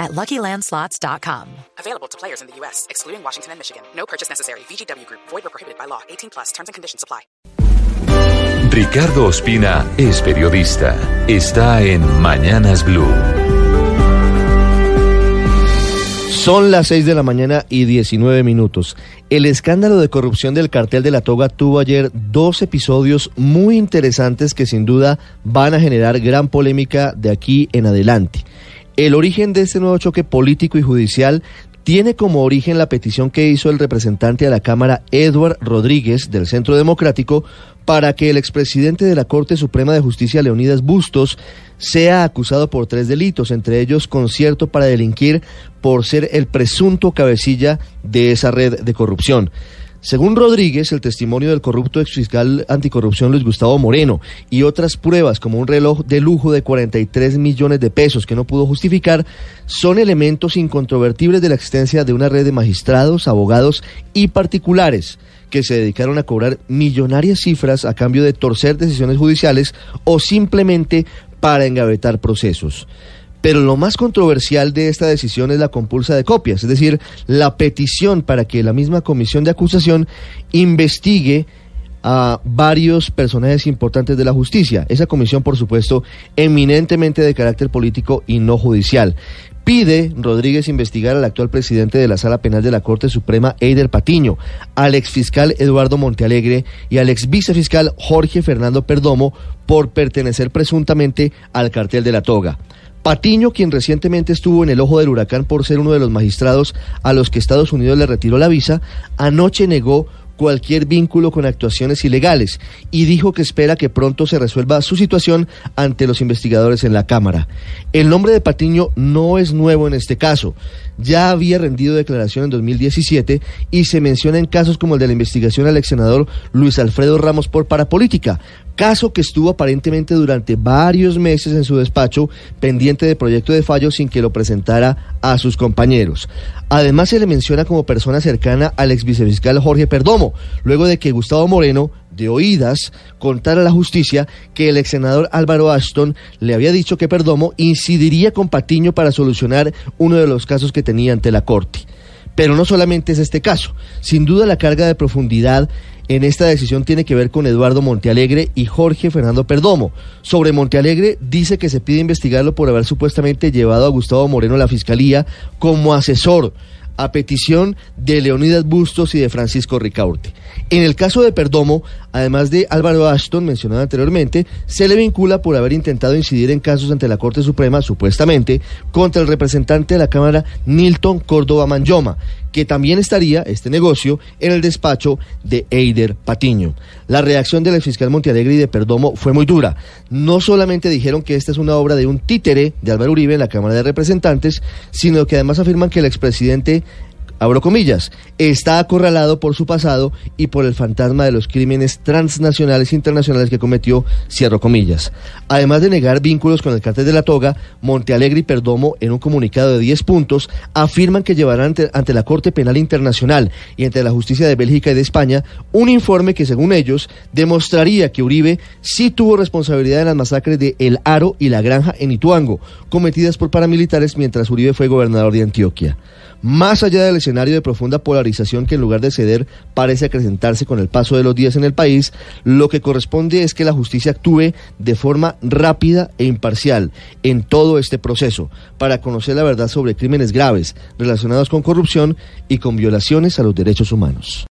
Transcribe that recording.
at LuckyLandSlots.com. Available to players in the U.S., excluding Washington and Michigan. No purchase necessary. VGW Group. Void or prohibited by law. 18 plus. Terms and conditions apply. Ricardo Ospina es periodista. Está en Mañanas Blue. Son las 6 de la mañana y 19 minutos. El escándalo de corrupción del cartel de la toga tuvo ayer dos episodios muy interesantes que sin duda van a generar gran polémica de aquí en adelante. El origen de este nuevo choque político y judicial tiene como origen la petición que hizo el representante a la Cámara Edward Rodríguez del Centro Democrático para que el expresidente de la Corte Suprema de Justicia, Leonidas Bustos, sea acusado por tres delitos, entre ellos concierto para delinquir por ser el presunto cabecilla de esa red de corrupción. Según Rodríguez, el testimonio del corrupto exfiscal anticorrupción Luis Gustavo Moreno y otras pruebas como un reloj de lujo de 43 millones de pesos que no pudo justificar son elementos incontrovertibles de la existencia de una red de magistrados, abogados y particulares que se dedicaron a cobrar millonarias cifras a cambio de torcer decisiones judiciales o simplemente para engavetar procesos. Pero lo más controversial de esta decisión es la compulsa de copias, es decir, la petición para que la misma comisión de acusación investigue a varios personajes importantes de la justicia. Esa comisión, por supuesto, eminentemente de carácter político y no judicial. Pide Rodríguez investigar al actual presidente de la Sala Penal de la Corte Suprema, Eider Patiño, al exfiscal Eduardo Montealegre y al ex vicefiscal Jorge Fernando Perdomo por pertenecer presuntamente al cartel de la toga. Patiño, quien recientemente estuvo en el ojo del huracán por ser uno de los magistrados a los que Estados Unidos le retiró la visa, anoche negó cualquier vínculo con actuaciones ilegales y dijo que espera que pronto se resuelva su situación ante los investigadores en la Cámara. El nombre de Patiño no es nuevo en este caso. Ya había rendido declaración en 2017 y se menciona en casos como el de la investigación al ex senador Luis Alfredo Ramos por parapolítica, caso que estuvo aparentemente durante varios meses en su despacho pendiente de proyecto de fallo sin que lo presentara a sus compañeros. Además se le menciona como persona cercana al ex vicefiscal Jorge Perdomo, luego de que Gustavo Moreno, de oídas, contara a la justicia que el ex senador Álvaro Ashton le había dicho que Perdomo incidiría con Patiño para solucionar uno de los casos que tenía ante la Corte. Pero no solamente es este caso, sin duda la carga de profundidad en esta decisión tiene que ver con Eduardo Montealegre y Jorge Fernando Perdomo. Sobre Montealegre dice que se pide investigarlo por haber supuestamente llevado a Gustavo Moreno a la fiscalía como asesor a petición de Leonidas Bustos y de Francisco Ricaurte. En el caso de Perdomo, además de Álvaro Ashton, mencionado anteriormente, se le vincula por haber intentado incidir en casos ante la Corte Suprema, supuestamente, contra el representante de la Cámara, Nilton Córdoba Manyoma, que también estaría, este negocio, en el despacho de Eider Patiño. La reacción del fiscal Montealegre y de Perdomo fue muy dura. No solamente dijeron que esta es una obra de un títere de Álvaro Uribe en la Cámara de Representantes, sino que además afirman que el expresidente abro comillas, está acorralado por su pasado y por el fantasma de los crímenes transnacionales e internacionales que cometió, cierro comillas. Además de negar vínculos con el cartel de la toga, Montealegre y Perdomo, en un comunicado de 10 puntos, afirman que llevarán ante, ante la Corte Penal Internacional y ante la justicia de Bélgica y de España un informe que, según ellos, demostraría que Uribe sí tuvo responsabilidad en las masacres de El Aro y La Granja en Ituango, cometidas por paramilitares mientras Uribe fue gobernador de Antioquia. Más allá del escenario de profunda polarización que en lugar de ceder parece acrecentarse con el paso de los días en el país, lo que corresponde es que la justicia actúe de forma rápida e imparcial en todo este proceso para conocer la verdad sobre crímenes graves relacionados con corrupción y con violaciones a los derechos humanos.